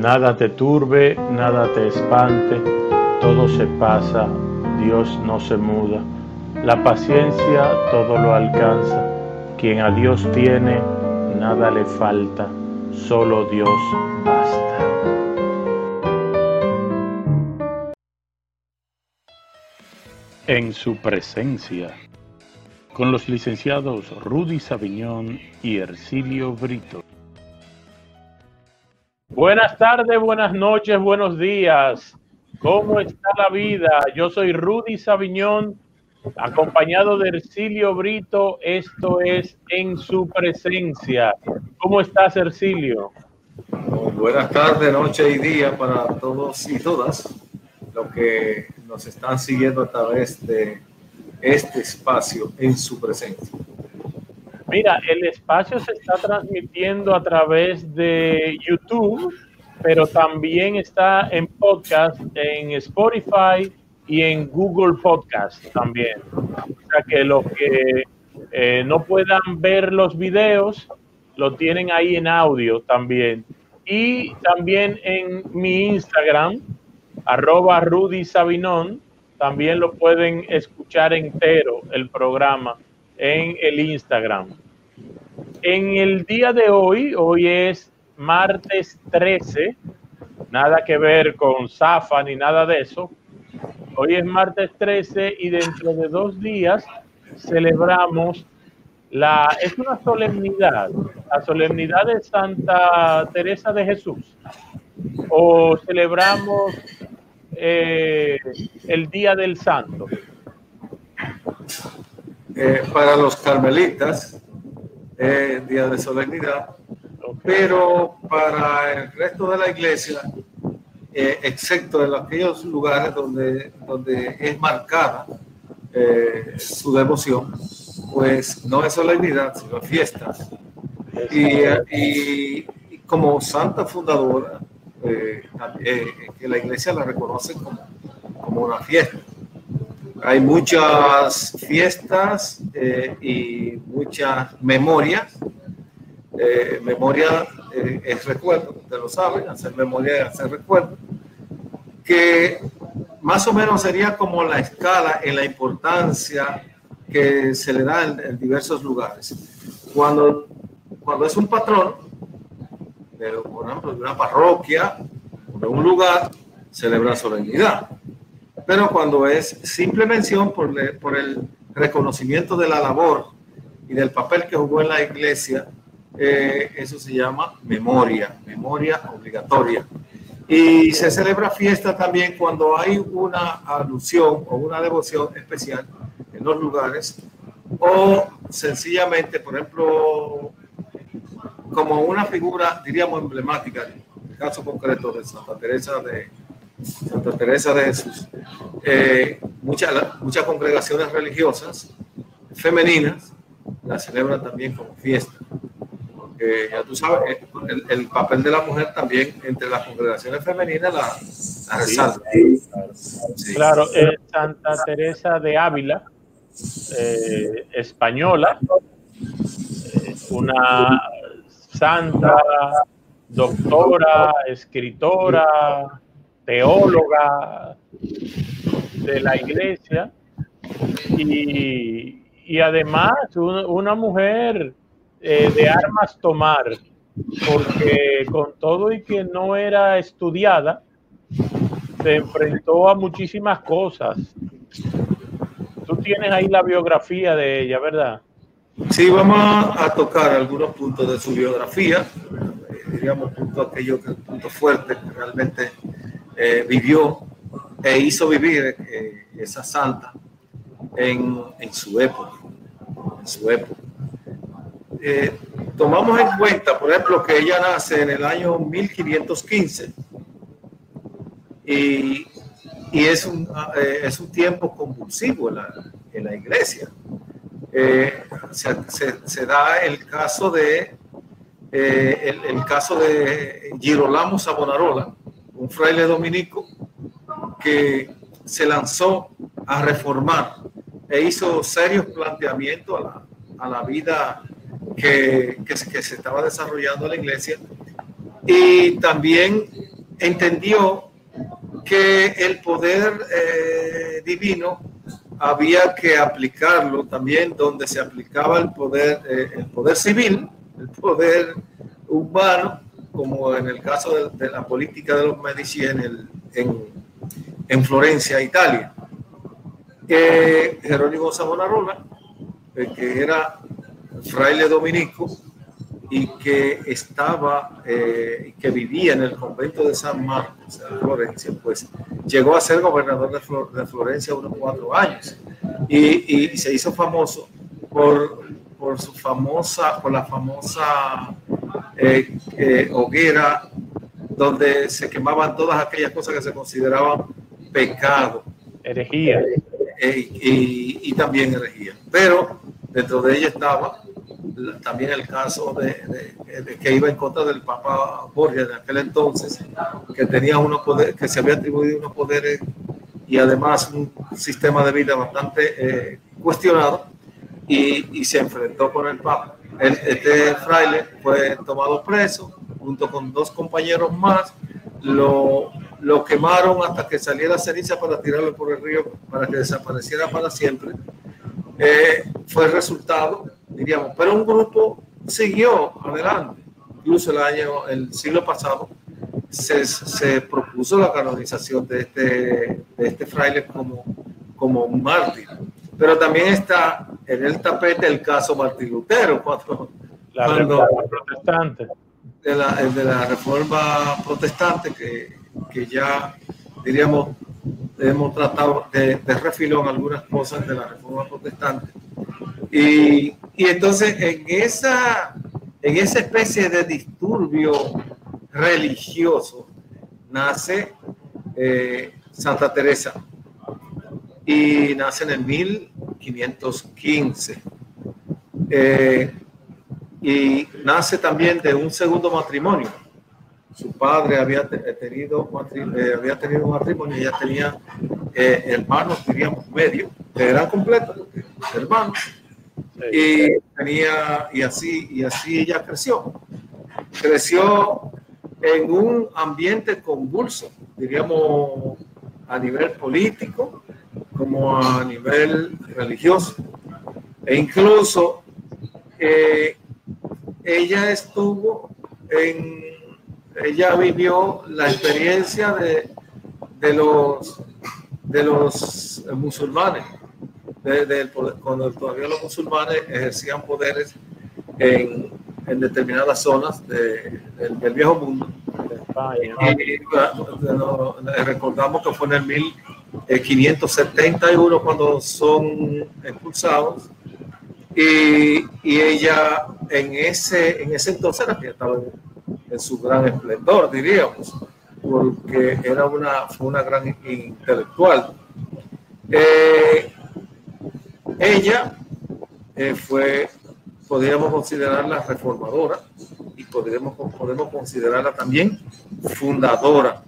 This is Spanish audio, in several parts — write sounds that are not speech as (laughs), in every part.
Nada te turbe, nada te espante, todo se pasa, Dios no se muda. La paciencia todo lo alcanza, quien a Dios tiene, nada le falta, solo Dios basta. En su presencia, con los licenciados Rudy Sabiñón y Ercilio Brito. Buenas tardes, buenas noches, buenos días. ¿Cómo está la vida? Yo soy Rudy Sabiñón, acompañado de Ercilio Brito. Esto es En su presencia. ¿Cómo estás, Ercilio? buenas tardes, noche y día para todos y todas los que nos están siguiendo a través de este espacio en su presencia. Mira, el espacio se está transmitiendo a través de YouTube, pero también está en podcast, en Spotify y en Google Podcast también. O sea que los que eh, no puedan ver los videos, lo tienen ahí en audio también. Y también en mi Instagram, arroba Rudy Sabinón, también lo pueden escuchar entero el programa en el Instagram. En el día de hoy, hoy es martes 13, nada que ver con Zafa ni nada de eso. Hoy es martes 13 y dentro de dos días celebramos la, es una solemnidad, la solemnidad de Santa Teresa de Jesús. O celebramos eh, el Día del Santo. Eh, para los carmelitas, eh, día de solemnidad, pero para el resto de la iglesia, eh, excepto en aquellos lugares donde, donde es marcada su devoción, pues no es solemnidad, sino fiesta. Y, y, como santa fundadora, que la iglesia la reconoce como, como una fiesta hay muchas fiestas eh, y muchas memorias. Eh, memoria eh, es recuerdo, usted lo sabe, hacer memoria es hacer recuerdo, que más o menos sería como la escala en la importancia que se le da en, diversos lugares. Cuando, cuando es un patrón, por ejemplo, de una parroquia, de un lugar, celebra solemnidad pero cuando es simple mención por, por el reconocimiento de la labor y del papel que jugó en la iglesia, eh, eso se llama memoria, memoria obligatoria. Y se celebra fiesta también cuando hay una alusión o una devoción especial en los lugares o sencillamente, por ejemplo, como una figura, diríamos, emblemática, en el caso concreto de Santa Teresa de, Santa Teresa de Jesús, eh, muchas, muchas congregaciones religiosas femeninas la celebran también como fiesta. Porque ya tú sabes, eh, el, papel de la mujer también entre las congregaciones femeninas la, resalta. Claro, Santa Teresa de Ávila, eh, española, una santa, doctora, escritora, teóloga de la iglesia y, además una mujer eh, de armas tomar, porque con todo y que no era estudiada, se enfrentó a muchísimas cosas. Tú tienes ahí la biografía de ella, ¿verdad? Sí, vamos a tocar algunos puntos de su biografía, eh, digamos, puntos aquellos puntos fuertes que realmente eh, vivió e hizo vivir eh, esa santa en, en, su época. En su época. Eh, tomamos en cuenta, por ejemplo, que ella nace en el año 1515 y, y es, un, es un tiempo convulsivo en la, en la iglesia. Se, se, da el caso de el, caso de Girolamo Savonarola, un fraile dominico que se lanzó a reformar e hizo serios planteamientos a la, a la vida que, que, se estaba desarrollando en la iglesia. Y también entendió que el poder eh, divino había que aplicarlo también donde se aplicaba el poder, eh, el poder civil, el poder humano, como en el caso de, la política de los Medici en, el, en, en Florencia, Italia. Que Jerónimo Savonarola, que era fraile dominico, y que estaba, eh, que vivía en el convento de San Marcos, en Florencia, pues llegó a ser gobernador de, Florencia unos cuatro años y, y, se hizo famoso por, por su famosa, por la famosa eh, eh, hoguera donde se quemaban todas aquellas cosas que se consideraban pecado. Herejía. y, y también herejía. Pero dentro de ella estaba también el caso de, que iba en contra del Papa Borgia de aquel entonces, que tenía unos poderes, que se había atribuido unos poderes y además un sistema de vida bastante eh, cuestionado y, se enfrentó con el Papa. Este fraile fue tomado preso junto con dos compañeros más, lo, lo quemaron hasta que saliera ceniza para tirarlo por el río para que desapareciera para siempre. Eh, fue el resultado diríamos, pero un grupo siguió adelante. Incluso el año, el siglo pasado, se, se propuso la canonización de este, de este fraile como, como mártir. Pero también está en el tapete el caso Martín Lutero, cuando, la reforma protestante. De la, de la reforma protestante que, que ya, diríamos, hemos tratado de, de refilón algunas cosas de la reforma protestante. Y y entonces en esa, en esa especie de disturbio religioso nace eh, Santa Teresa y nace en el 1515. Eh, y nace también de un segundo matrimonio. Su padre había tenido, eh, había tenido un matrimonio y ella tenía hermanos, diríamos, medio, que eran completos, hermanos y tenía, y así, y así ella creció. Creció en un ambiente convulso, diríamos a nivel político como a nivel religioso. E incluso eh, ella estuvo en, ella vivió la experiencia de, de los, de los musulmanes cuando todavía los musulmanes ejercían poderes en, en determinadas zonas del, viejo mundo. Y, recordamos que fue en el 1571 cuando son expulsados y, y, ella en ese, en ese entonces estaba en, su gran esplendor, diríamos, porque era una, fue una gran intelectual. Eh, ella eh, fue, podríamos considerarla reformadora y podríamos, podemos considerarla también fundadora,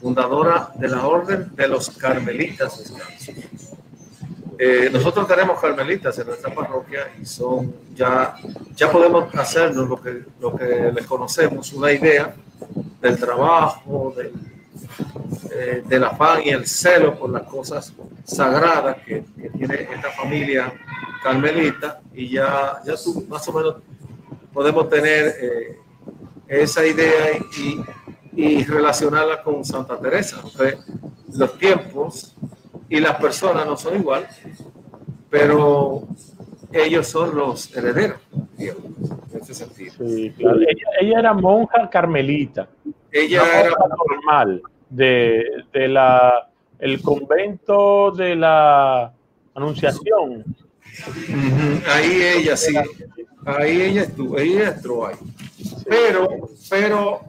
fundadora de la orden de los carmelitas eh, nosotros tenemos carmelitas en nuestra parroquia y son ya, ya podemos hacernos lo que, lo que les conocemos, una idea del trabajo, del eh, del afán y el celo por las cosas sagradas que, tiene esta familia carmelita y ya, ya más o menos podemos tener eh, esa idea y, y, relacionarla con Santa Teresa. los tiempos y las personas no son igual, pero ellos son los herederos, digamos, en ese sentido. ella, era monja carmelita. Ella era normal de, de la, el convento de la Anunciación. Ahí ella sí, ahí ella estuvo, ella entró ahí. Pero, pero,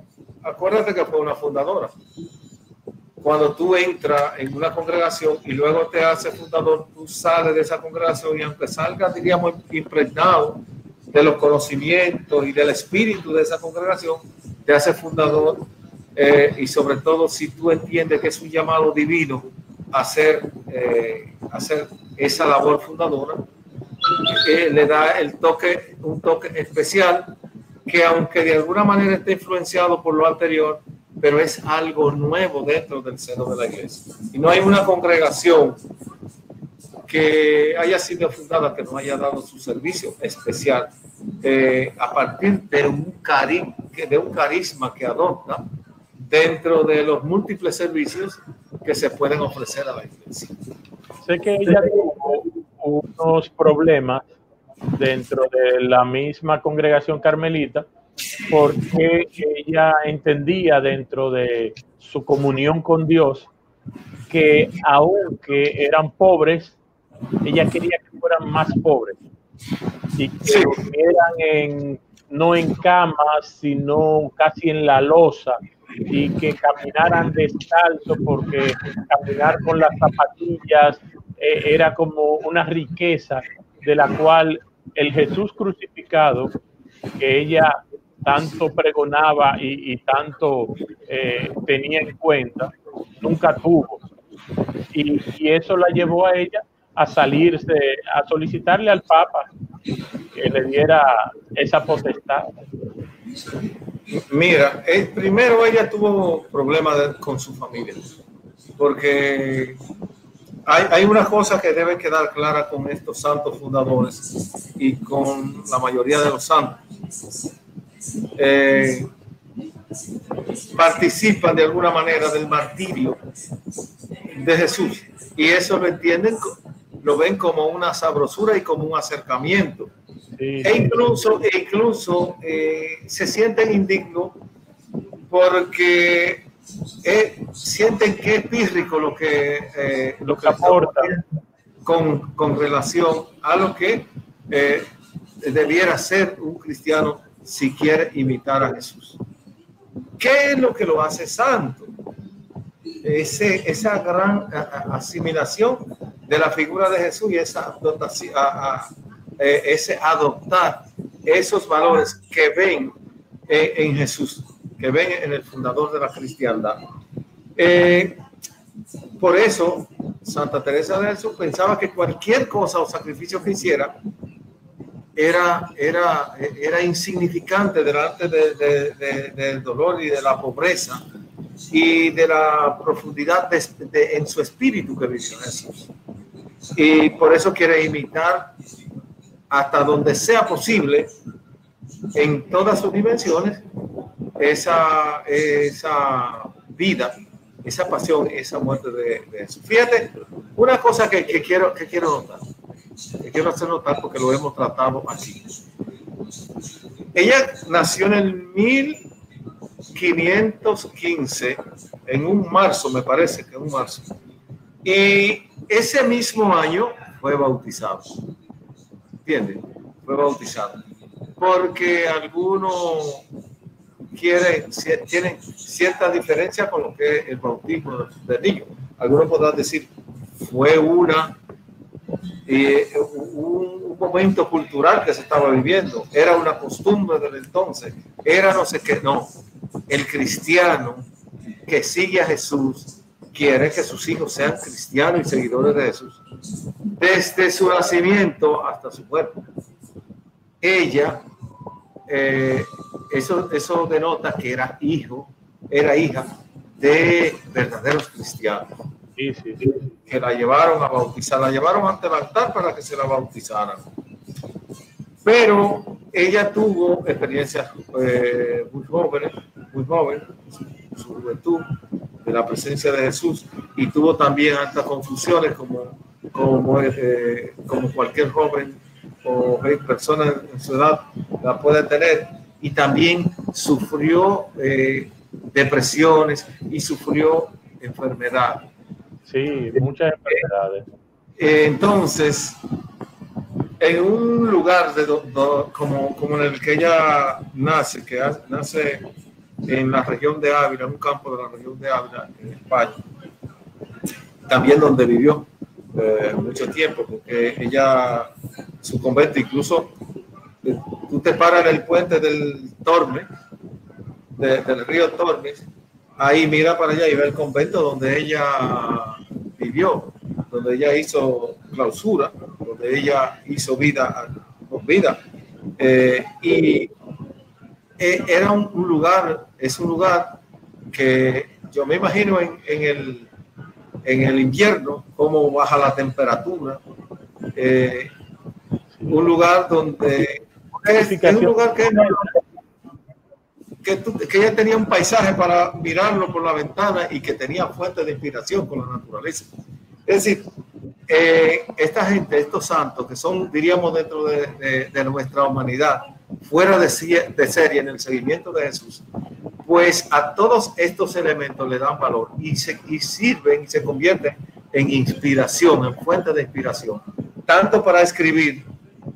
acuérdate que fue una fundadora. Cuando tú entras en una congregación y luego te haces fundador, tú sales de esa congregación y aunque salgas, diríamos, impregnado de los conocimientos y del espíritu de esa congregación, te hace fundador eh, y sobre todo si tú entiendes que es un llamado divino hacer, eh, hacer esa labor fundadora, que le da el toque, un toque especial que aunque de alguna manera esté influenciado por lo anterior, pero es algo nuevo dentro del seno de la iglesia. Y no hay una congregación que haya sido fundada que no haya dado su servicio especial eh, a partir de un, cari de un carisma que adopta dentro de los múltiples servicios que se pueden ofrecer a la iglesia. Sé que ella tuvo unos problemas dentro de la misma congregación carmelita porque ella entendía dentro de su comunión con Dios que aunque eran pobres, ella quería que fueran más pobres. Y que estuvieran en, no en camas, sino casi en la losa y que caminaran descalzo porque caminar con las zapatillas eh, era como una riqueza de la cual el Jesús crucificado que ella tanto pregonaba y, tanto eh, tenía en cuenta, nunca tuvo. Y, y, eso la llevó a ella a salirse, a solicitarle al Papa que le diera esa potestad. Mira, el, primero ella tuvo problemas con su familia, porque hay, hay, una cosa que debe quedar clara con estos santos fundadores y con la mayoría de los santos. Eh, participan de alguna manera del martirio de Jesús y eso lo entienden lo ven como una sabrosura y como un acercamiento. E incluso, e incluso eh, se sienten indignos porque eh, sienten que es pírrico lo que, eh, lo que aporta con, con, relación a lo que debiera ser un cristiano si quiere imitar a Jesús. ¿Qué es lo que lo hace santo? Ese, esa gran asimilación de la figura de Jesús y esa eh, ese adoptar esos valores que ven eh, en Jesús, que ven en el fundador de la cristiandad. Eh, por eso, Santa Teresa de Jesús pensaba que cualquier cosa o sacrificio que hiciera era, era, era insignificante delante del dolor y de la pobreza y de la profundidad en su espíritu que vivió Jesús y por eso quiere imitar hasta donde sea posible en todas sus dimensiones esa, esa vida, esa pasión, esa muerte de, Jesús. Fíjate, una cosa que, quiero, que quiero que quiero hacer notar porque lo hemos tratado aquí. Ella nació en el 1515, en un marzo, me parece que en un marzo. Y ese mismo año fue bautizado. ¿Entienden? Fue bautizado. Porque algunos quieren, tienen cierta diferencia con lo que el bautismo del niño. Algunos podrán decir, fue una eh, un, momento cultural que se estaba viviendo, era una costumbre del entonces, era no sé qué, no, el cristiano que sigue a Jesús quiere que sus hijos sean cristianos y seguidores de Jesús. Desde su nacimiento hasta su muerte. Ella, eh, eso, eso denota que era hijo, era hija de verdaderos cristianos. Que la llevaron a bautizar, la llevaron ante el altar para que se la bautizaran. Pero ella tuvo experiencias eh, muy jóvenes, muy joven, su juventud, de la presencia de Jesús y tuvo también altas confusiones como, como, eh, como cualquier joven o persona en su edad la puede tener y también sufrió eh, depresiones y sufrió enfermedad. Sí, muchas enfermedades. Eh, entonces, en un lugar de como, como en el que ella nace, que nace en la región de Ávila, en un campo de la región de Ávila, en España. También donde vivió eh, mucho tiempo, porque ella, su convento, incluso eh, tú te paras en el puente del Tormes, del río Tormes, ahí mira para allá y ve el convento donde ella vivió, donde ella hizo clausura, donde ella hizo vida con vida. Eh, y era un, lugar, es un lugar que yo me imagino en, en, el, en el invierno, cómo baja la temperatura. Eh, un lugar donde es, un lugar que, que, que, ella tenía un paisaje para mirarlo por la ventana y que tenía fuente de inspiración con la naturaleza. Es decir, eh, esta gente, estos santos, que son, diríamos, dentro de, de, nuestra humanidad, fuera de, de, serie en el seguimiento de Jesús, pues a todos estos elementos le dan valor y, se, y sirven y se convierten en inspiración, en fuente de inspiración, tanto para escribir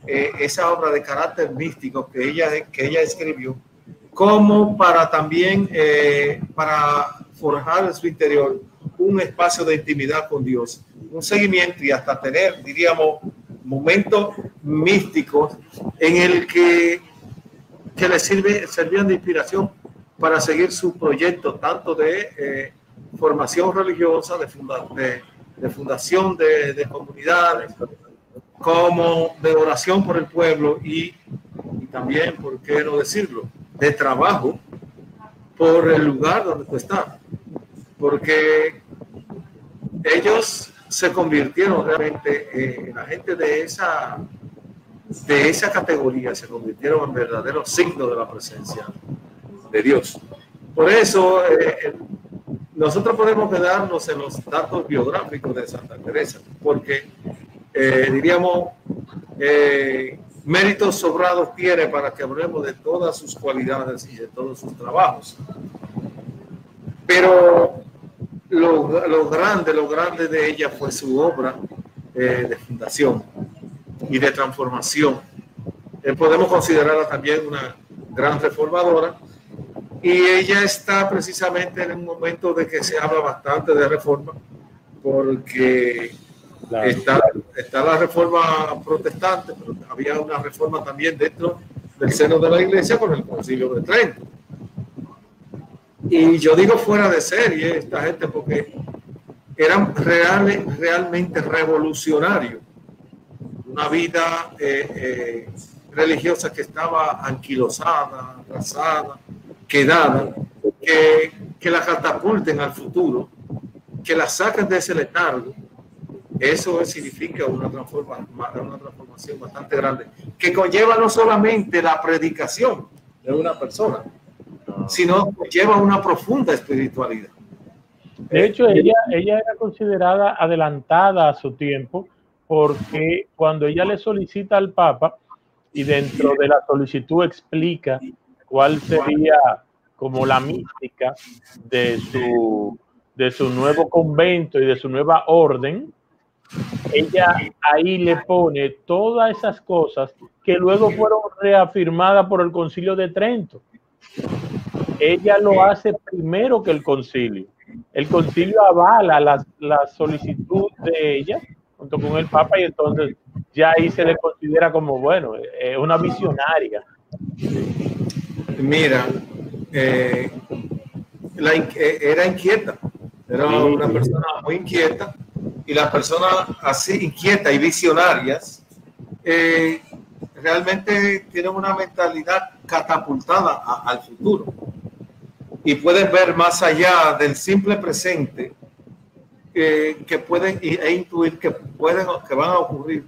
eh, esa obra de carácter místico que ella, que ella escribió, como para también, eh, para forjar en su interior un espacio de intimidad con Dios, un seguimiento y hasta tener, diríamos, momentos místicos en el que, que le sirve, servían de inspiración para seguir su proyecto, tanto de eh, formación religiosa, de, fundación de, de, comunidades, como de oración por el pueblo y, también, ¿por qué no decirlo?, de trabajo por el lugar donde tú. Porque ellos se convirtieron realmente en la gente de esa, de esa categoría, se convirtieron en verdaderos signos de la presencia de Dios. Por eso eh, nosotros podemos quedarnos en los datos biográficos de Santa Teresa, porque eh, diríamos, eh, méritos sobrados tiene para que hablemos de todas sus cualidades y de todos sus trabajos. Pero lo, lo, grande, lo grande de ella fue su obra eh, de fundación y de transformación. Podemos considerarla también una gran reformadora y ella está precisamente en un momento de que se habla bastante de reforma porque está, está la reforma protestante, pero había una reforma también dentro del seno de la iglesia con el concilio de Trento y yo digo fuera de serie esta gente porque eran reales, realmente revolucionarios. Una vida eh, eh, religiosa que estaba anquilosada, quedada, que, que la catapulten al futuro, que la saquen de ese letargo. Eso significa una transformación, una transformación bastante grande, que conlleva no solamente la predicación de una persona, sino lleva una profunda espiritualidad. De hecho, ella, ella era considerada adelantada a su tiempo porque cuando ella le solicita al Papa y dentro de la solicitud explica cuál sería como la mística de su, de su nuevo convento y de su nueva orden, ella ahí le pone todas esas cosas que luego fueron reafirmadas por el concilio de Trento ella lo hace primero que el concilio. El concilio avala la, la, solicitud de ella junto con el Papa y entonces ya ahí se le considera como, bueno, es una visionaria. Mira, eh, la, eh, era inquieta, era una persona muy inquieta y las personas así inquietas y visionarias eh, realmente tienen una mentalidad catapultada al futuro. Y pueden ver más allá del simple presente que pueden e intuir que pueden que van a ocurrir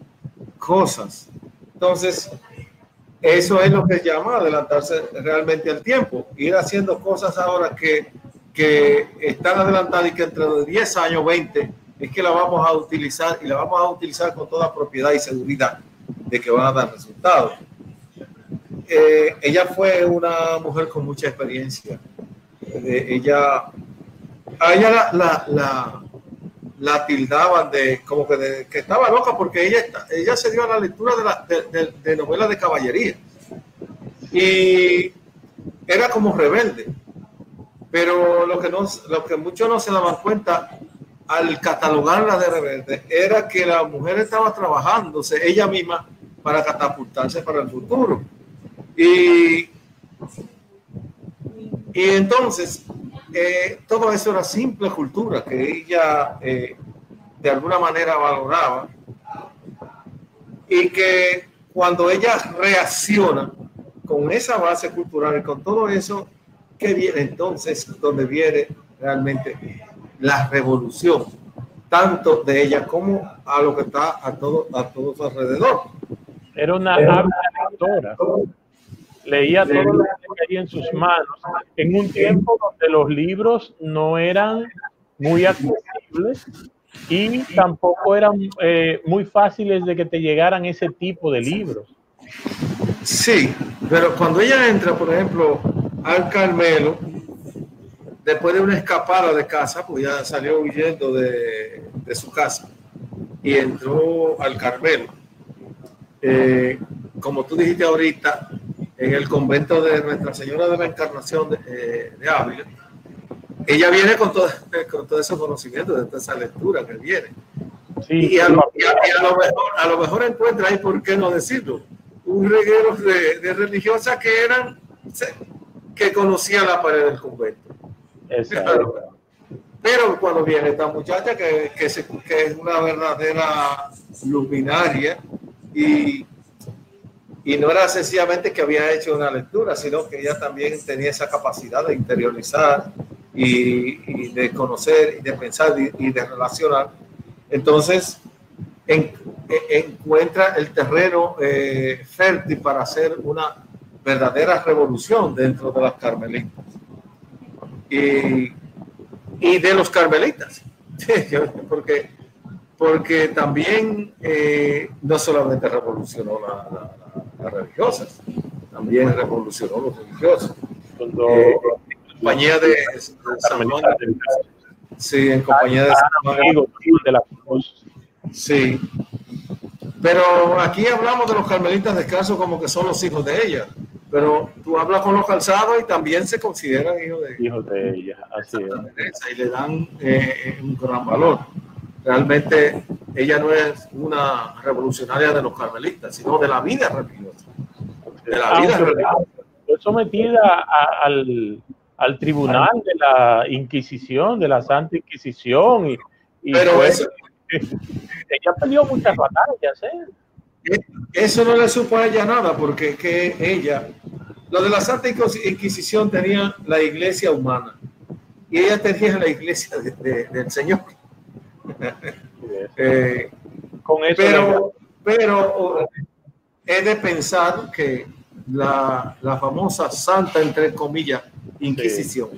cosas. Entonces, eso es lo que llama adelantarse realmente al tiempo, ir haciendo cosas ahora que, que están adelantadas y que entre 10 años, 20, es que la vamos a utilizar y la vamos a utilizar con toda propiedad y seguridad de que van a dar resultados. Eh, ella fue una mujer con mucha experiencia ella, a ella la, la, la, tildaban de como que, que, estaba loca porque ella, ella se dio a la lectura de, la, de, de, novelas de caballería y era como rebelde. Pero lo que, no, lo que muchos no se daban cuenta al catalogarla de rebelde era que la mujer estaba trabajándose ella misma para catapultarse para el futuro. Y y entonces, eh, todo eso era simple cultura que ella eh, de alguna manera valoraba y que cuando ella reacciona con esa base cultural y con todo eso que viene entonces donde viene realmente la revolución, tanto de ella como a lo que está a todo, a todo su alrededor. Era una lectora. Leía todo lo que había en sus manos en un tiempo donde los libros no eran muy accesibles y tampoco eran eh, muy fáciles de que te llegaran ese tipo de libros. Sí, pero cuando ella entra, por ejemplo, al Carmelo, después de una escapada de casa, pues ya salió huyendo de, de su casa y entró al Carmelo. Eh, como tú dijiste ahorita, en el convento de Nuestra Señora de la Encarnación de, eh, de Ávila, ella viene con todo, (laughs) con todo ese conocimiento, de toda esa lectura que viene. Sí, y, a lo, y, a, lo, mejor, a lo mejor encuentra ahí, ¿por qué no decirlo? Un reguero de, de religiosas que eran, que conocían la pared del convento. Exacto. Pero cuando viene esta muchacha que, que, se, que es una verdadera luminaria y, y, no era sencillamente que había hecho una lectura, sino que ella también tenía esa capacidad de interiorizar y, y de conocer y de pensar y, y de relacionar. Entonces, en, en, encuentra el terreno eh, fértil para hacer una verdadera revolución dentro de las carmelitas. Y, y de los carmelitas, (laughs) porque, porque también eh, no solamente revolucionó la, la, las religiosas, también revolucionó los religiosos. Eh, en compañía de, de sí, en compañía de San Juan, de la Sí. Pero aquí hablamos de los carmelitas descalzos como que son los hijos de ella pero tú hablas con los calzados y también se consideran hijos de, hijos de ella. Así es. Y le dan eh, un gran valor. Realmente ella no es una revolucionaria de los carmelistas, sino de la vida religiosa. De la vida religiosa. Fue sometida a, al, al, tribunal de la Inquisición, de la Santa Inquisición. Y, y pero eso, (laughs) ella perdió muchas batallas. ¿eh? Eso no le supo a ella nada, porque que ella, lo de la Santa Inquisición tenía la iglesia humana y ella tenía la iglesia de, de, del Señor. (laughs) eh, Con eso pero, pero he de pensar que la, la, famosa Santa, entre comillas, Inquisición,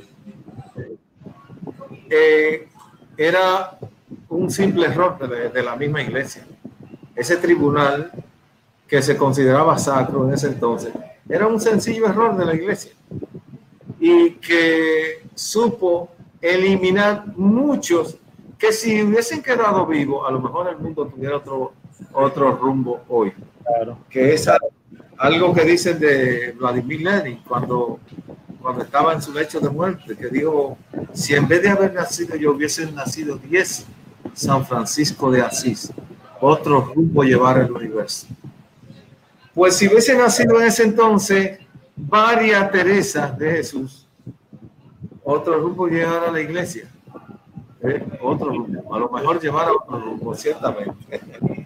eh, era un simple error de, de la misma iglesia. Ese tribunal que se consideraba sacro en ese entonces, era un sencillo error de la iglesia y que supo eliminar muchos que si hubiesen quedado vivos, a lo mejor el mundo tuviera otro, otro rumbo hoy. Claro. Que es algo que dicen de Vladimir Lenin cuando, cuando estaba en su lecho de muerte, que dijo, si en vez de haber nacido yo hubiese nacido 10 San Francisco de Asís, otro rumbo llevar el universo. Pues si hubiese nacido en ese entonces varias Teresas de Jesús, otro rumbo llevar a la iglesia. ¿Eh? Otro rumbo, a lo mejor llevar a otro rumbo, ciertamente.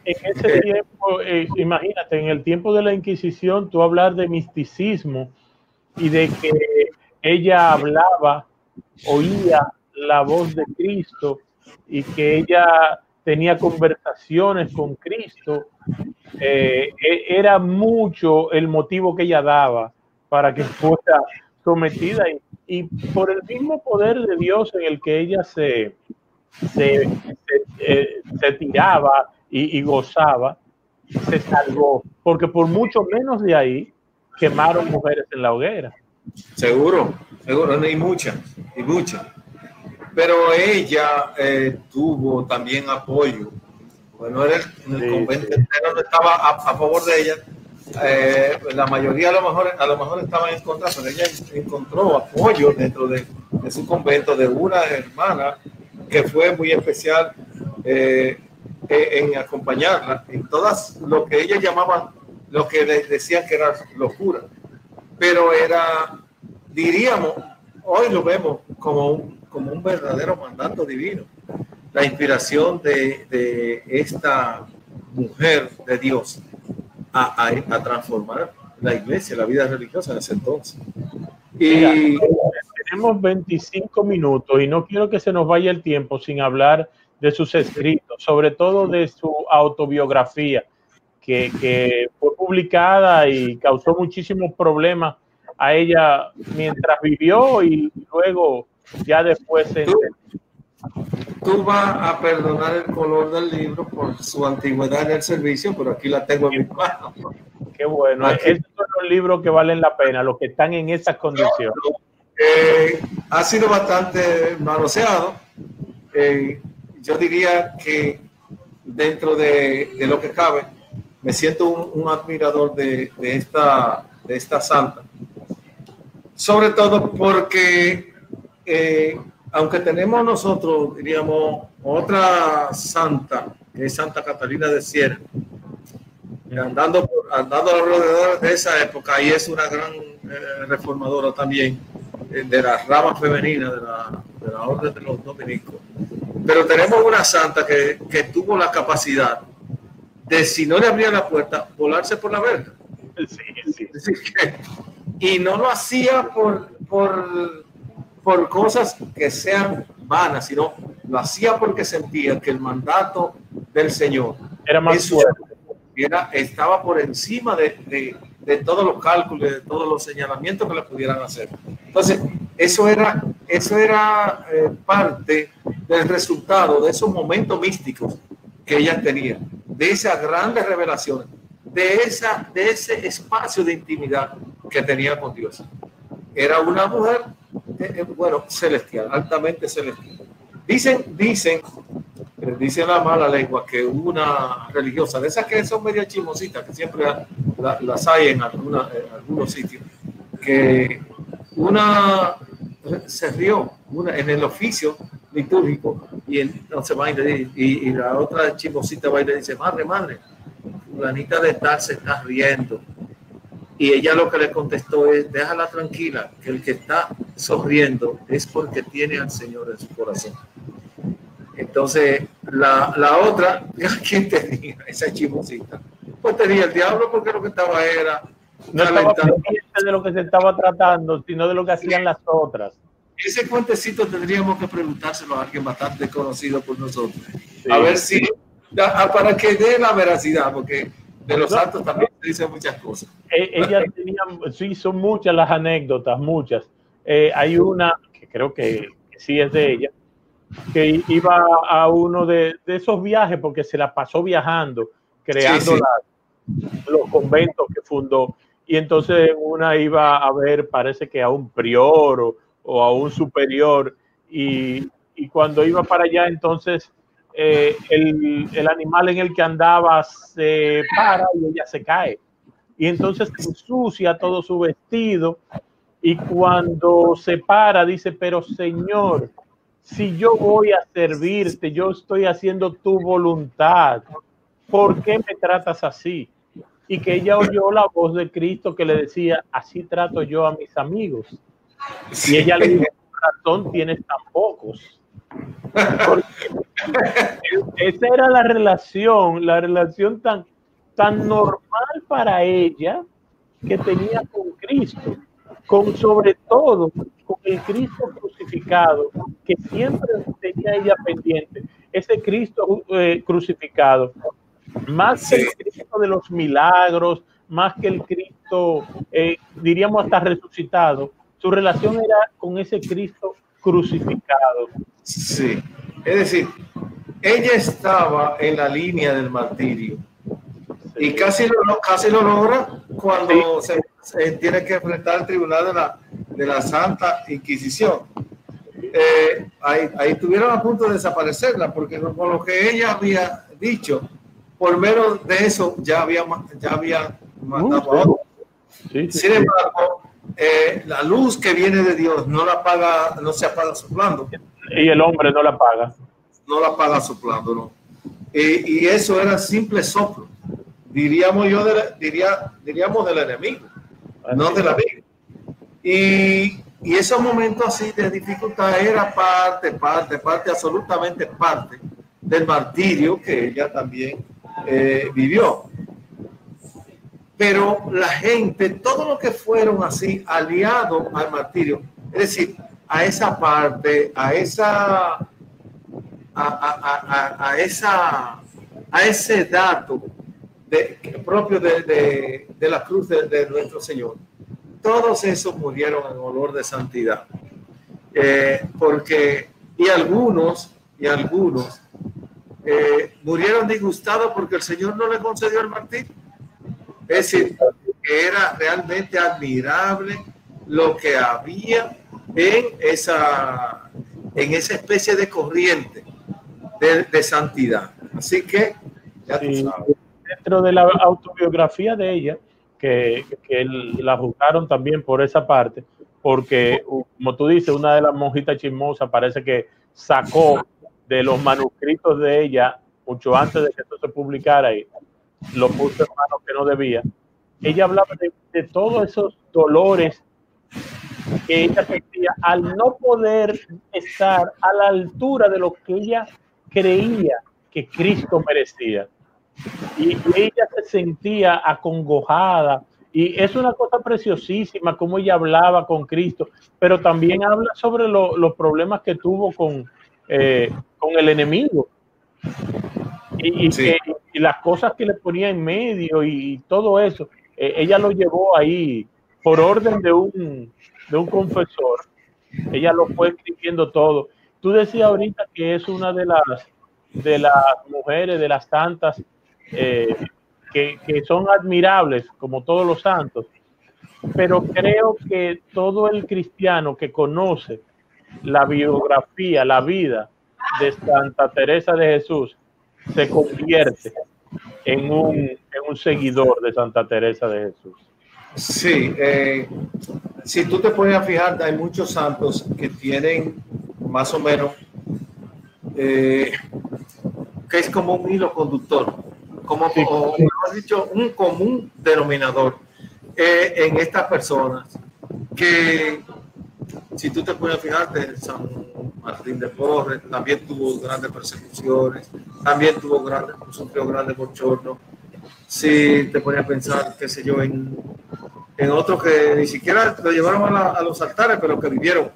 En ese tiempo, eh, imagínate, en el tiempo de la Inquisición, tú hablar de misticismo y de que ella hablaba, oía la voz de Cristo y que ella tenía conversaciones con Cristo, eh, e, era mucho el motivo que ella daba para que fuera sometida y, y, por el mismo poder de Dios en el que ella se, se, se, eh, se tiraba y, y, gozaba, se salvó, porque por mucho menos de ahí quemaron mujeres en la hoguera. Seguro, seguro, y muchas, y muchas pero ella eh, tuvo también apoyo. Bueno, era el, el convento entero no estaba a, a, favor de ella. Eh, la mayoría a lo mejor a lo mejor estaban en contra, pero ella encontró apoyo dentro de, de su convento de una hermana que fue muy especial eh, en acompañarla en todas lo que ella llamaba, lo que le decían que era locura, pero era, diríamos, hoy lo vemos como un como un verdadero mandato divino. La inspiración de, de esta mujer de Dios a, a, a, transformar la iglesia, la vida religiosa en ese entonces. Y tenemos 25 minutos y no quiero que se nos vaya el tiempo sin hablar de sus escritos, sobre todo de su autobiografía, que, que fue publicada y causó muchísimos problemas a ella mientras vivió y luego ya después se tú vas a perdonar el color del libro por su antigüedad en el servicio, pero aquí la tengo en mi mano. Qué bueno. Estos son los libros que valen la pena, los que están en esas condiciones. Eh, ha sido bastante manoseado. Eh, yo diría que dentro de, lo que cabe, me siento un, admirador de, esta, de esta santa. Sobre todo porque eh, aunque tenemos nosotros, diríamos, otra santa, que es Santa Catalina de Sierra, andando, andando alrededor de esa época, y es una gran eh, reformadora también eh, de la rama femenina de la, de la Orden de los Dominicos. Pero tenemos una santa que, que tuvo la capacidad de, si no le abría la puerta, volarse por la verga. Sí, sí. y no lo hacía por, por por cosas que sean vanas, sino lo hacía porque sentía que el mandato del Señor era más fuerte. Era, estaba por encima de, de, todos los cálculos, de todos los señalamientos que le pudieran hacer. Entonces, eso era, eso era eh, parte del resultado de esos momentos místicos que ella tenía, de esas grandes revelaciones, de, esa, de ese espacio de intimidad que tenía con Dios. Era una mujer eh, eh, bueno, celestial, altamente celestial. Dicen, dicen, dice la mala lengua que una religiosa, de esas que son medio chismositas, que siempre las hay en, alguna, algunos sitios, que una se rió una, en el oficio litúrgico y entonces va y, y, y, la otra chismosita va y le dice, madre, madre, fulanita de tal se está riendo y ella lo que le contestó es, déjala tranquila, que el que está sonriendo es porque tiene al Señor en su corazón. Entonces, la, la otra, (laughs) ¿quién tenía esa chimosita? Pues tenía el diablo porque lo que estaba era... No estaba de lo que se estaba tratando, sino de lo que hacían las otras. Ese cuentecito tendríamos que preguntárselo a alguien bastante conocido por nosotros. A ver si, para que dé la veracidad, porque de los santos también se dicen muchas cosas. Eh, ellas (laughs) tenían, sí, son muchas las anécdotas, muchas. Eh, hay una que creo que, sí es de ella, que iba a uno de, esos viajes porque se la pasó viajando, creando los conventos que fundó. Y entonces una iba a ver, parece que a un prior o, a un superior. Y, y cuando iba para allá, entonces eh, el, el, animal en el que andaba se para y ella se cae. Y entonces ensucia todo su vestido y cuando se para dice, pero Señor, si yo voy a servirte, yo estoy haciendo tu voluntad, ¿por qué me tratas así? Y que ella oyó la voz de Cristo que le decía, así trato yo a mis amigos. Y ella le dijo, razón tienes tan pocos esa era la relación, la relación tan, tan normal para ella que tenía con Cristo, con sobre todo con el Cristo crucificado, que siempre tenía ella pendiente, ese Cristo eh, crucificado, más que el Cristo de los milagros, más que el Cristo, eh, diríamos hasta resucitado, su relación era con ese Cristo crucificado. Sí, es decir, ella estaba en la línea del martirio y casi lo, casi lo logra cuando se, tiene que enfrentar al tribunal de la, de la Santa Inquisición. Eh, ahí, ahí estuvieron a punto de desaparecerla porque con lo que ella había dicho, por menos de eso ya había, ya había matado a otro. Sin embargo, eh, la luz que viene de Dios no la apaga, no se apaga soplando. Y el hombre no la paga. No la paga soplando, no. y eso era simple soplo. Diríamos yo, diría, diríamos del enemigo, no del amigo. Y, y esos momentos así de dificultad era parte, parte, parte, absolutamente parte del martirio que ella también eh, vivió pero la gente, todo lo que fueron así aliados al martirio, es decir, a esa parte, a esa, a, esa, a ese dato de, propio de, la cruz de, nuestro Señor. Todos esos murieron en olor de santidad. Eh, porque, y algunos, y algunos, eh, murieron disgustados porque el Señor no le concedió el martirio. Es decir, que era realmente admirable lo que había en esa, en esa especie de corriente de, santidad. Así que, dentro de la autobiografía de ella, que, que, la juzgaron también por esa parte, porque, como tú dices, una de las monjitas chismosas parece que sacó de los manuscritos de ella, mucho antes de que esto se publicara, y lo puso en manos que no debía. Ella hablaba de, de todos esos dolores que ella sentía al no poder estar a la altura de lo que ella creía que Cristo merecía. Y ella se sentía acongojada. Y es una cosa preciosísima como ella hablaba con Cristo, pero también habla sobre los problemas que tuvo con, eh, con el enemigo. Y, y, las cosas que le ponía en medio y, todo eso. Eh, ella lo llevó ahí por orden de un, de un confesor. Ella lo fue escribiendo todo. Tú decías ahorita que es una de las, de las mujeres, de las tantas, eh, que, que son admirables, como todos los santos. Pero creo que todo el cristiano que conoce la biografía, la vida de Santa Teresa de Jesús, se convierte en un, en un seguidor de Santa Teresa de Jesús. Sí, eh, si tú te puedes fijar, hay muchos santos que tienen más o menos, eh, que es como un hilo conductor, como, has dicho, un común denominador eh, en estas personas que, si tú te puedes fijarte, San Martín de Porres también tuvo grandes persecuciones, también tuvo grandes, sufrió grandes bochornos. Si te pones a pensar, qué sé yo, en en otros que ni siquiera lo llevaron a, los altares, pero que vivieron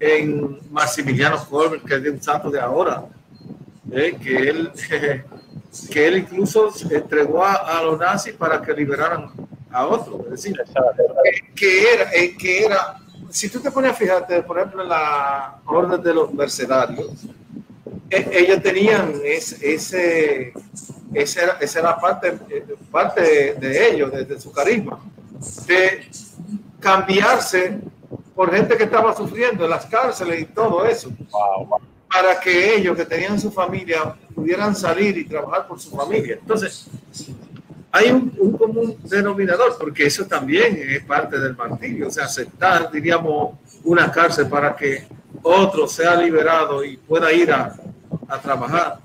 en Maximiliano Colbert, que es de un santo de ahora, eh, que, él, (laughs) que él incluso entregó a, los nazis para que liberaran a otros. Es decir, que, era, eh, que era, si tú te pones a fijarte, por ejemplo, en la orden de los mercenarios, e, ellos tenían ese, ese, esa, era, parte, eh, parte de ellos, desde su carisma de cambiarse por gente que estaba sufriendo en las cárceles y todo eso, para que ellos que tenían su familia pudieran salir y trabajar por su familia. Entonces, hay un, un, común denominador, porque eso también es parte del martirio, o sea, aceptar, diríamos, una cárcel para que otro sea liberado y pueda ir a, a trabajar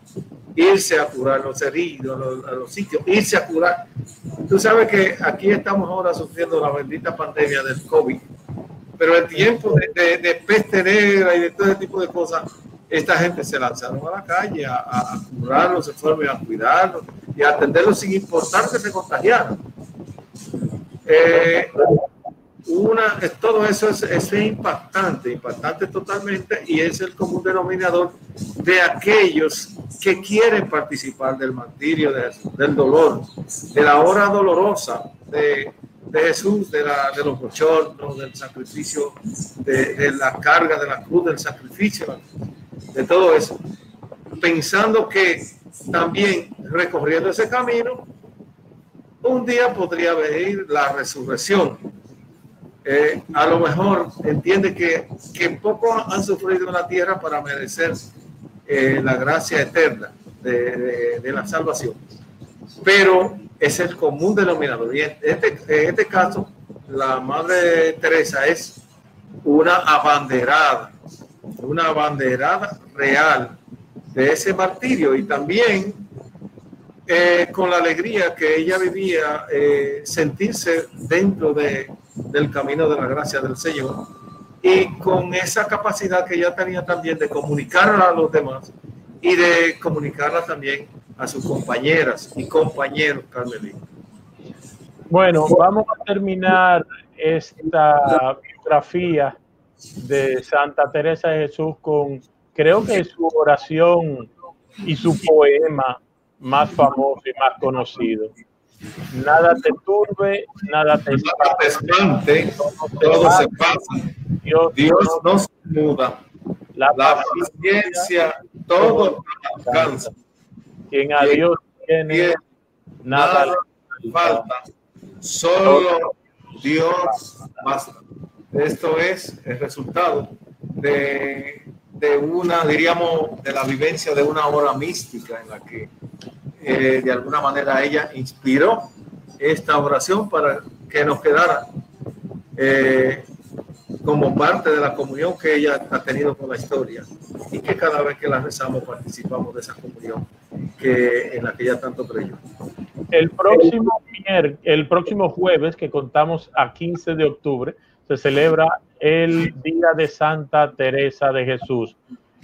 irse a curar los heridos, a los, sitios, irse a curar. Tú sabes que aquí estamos ahora sufriendo la bendita pandemia del COVID, pero el tiempo de, de, peste negra y de todo ese tipo de cosas, esta gente se lanzaron a la calle a, a curarlos, se fueron a cuidarlos y atenderlos sin importar que se contagiaran. Eh, una, todo eso es, es, impactante, impactante totalmente y es el común denominador de aquellos que quieren participar del martirio, del dolor, de la hora dolorosa de, de Jesús, de, la, de los bochornos, del sacrificio, de, de la carga de la cruz, del sacrificio, de todo eso, pensando que también recorriendo ese camino, un día podría venir la resurrección eh, a lo mejor entiende que, que poco han sufrido en la tierra para merecer eh, la gracia eterna de, de, la salvación. Pero es el común denominador. Y en este, en este caso, la Madre Teresa es una abanderada, una abanderada real de ese martirio y también eh, con la alegría que ella vivía, sentirse dentro de del camino de la gracia del Señor y con esa capacidad que ella tenía también de comunicarla a los demás y de comunicarla también a sus compañeras y compañeros carmelitas. Bueno, vamos a terminar esta biografía de Santa Teresa de Jesús con, creo que su oración y su poema más famoso y más conocido. Nada te turbe, nada te espante, todo se pasa. Dios, no se muda. La, paciencia, todo alcanza. Quien a Dios tiene, nada, le falta. Solo Dios basta. Esto es el resultado de, de, una, diríamos, de la vivencia de una hora mística en la que eh, de alguna manera ella inspiró esta oración para que nos quedara eh, como parte de la comunión que ella ha tenido con la historia y que cada vez que la rezamos participamos de esa comunión que en la que ella tanto creyó. El próximo, el próximo jueves que contamos a 15 de octubre se celebra el Día de Santa Teresa de Jesús.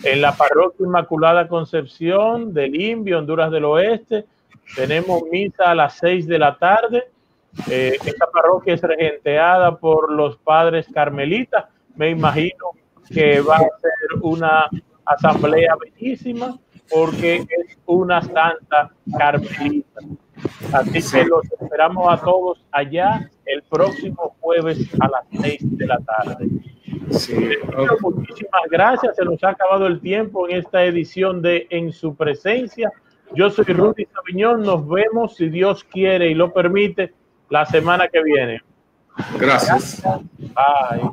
En la parroquia Inmaculada Concepción del Indio, Honduras del Oeste, tenemos misa a las 6 de la tarde. Eh, esta parroquia es regenteada por los padres carmelitas. Me imagino que va a ser una asamblea bellísima porque es una santa carmelita. Así que los esperamos a todos allá el próximo jueves a las 6 de la tarde. Muchísimas gracias. Se nos ha acabado el tiempo en esta edición de En su presencia. Yo soy Rudy Sabiñón. Nos vemos, si Dios quiere y lo permite, la semana que viene. Gracias. Bye.